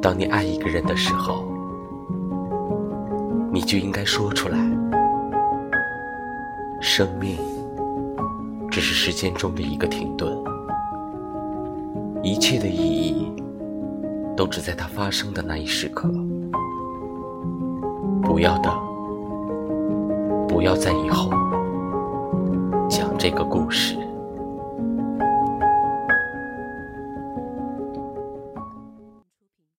当你爱一个人的时候你就应该说出来生命只是时间中的一个停顿一切的意义都只在它发生的那一时刻。不要等不要在以后讲这个故事。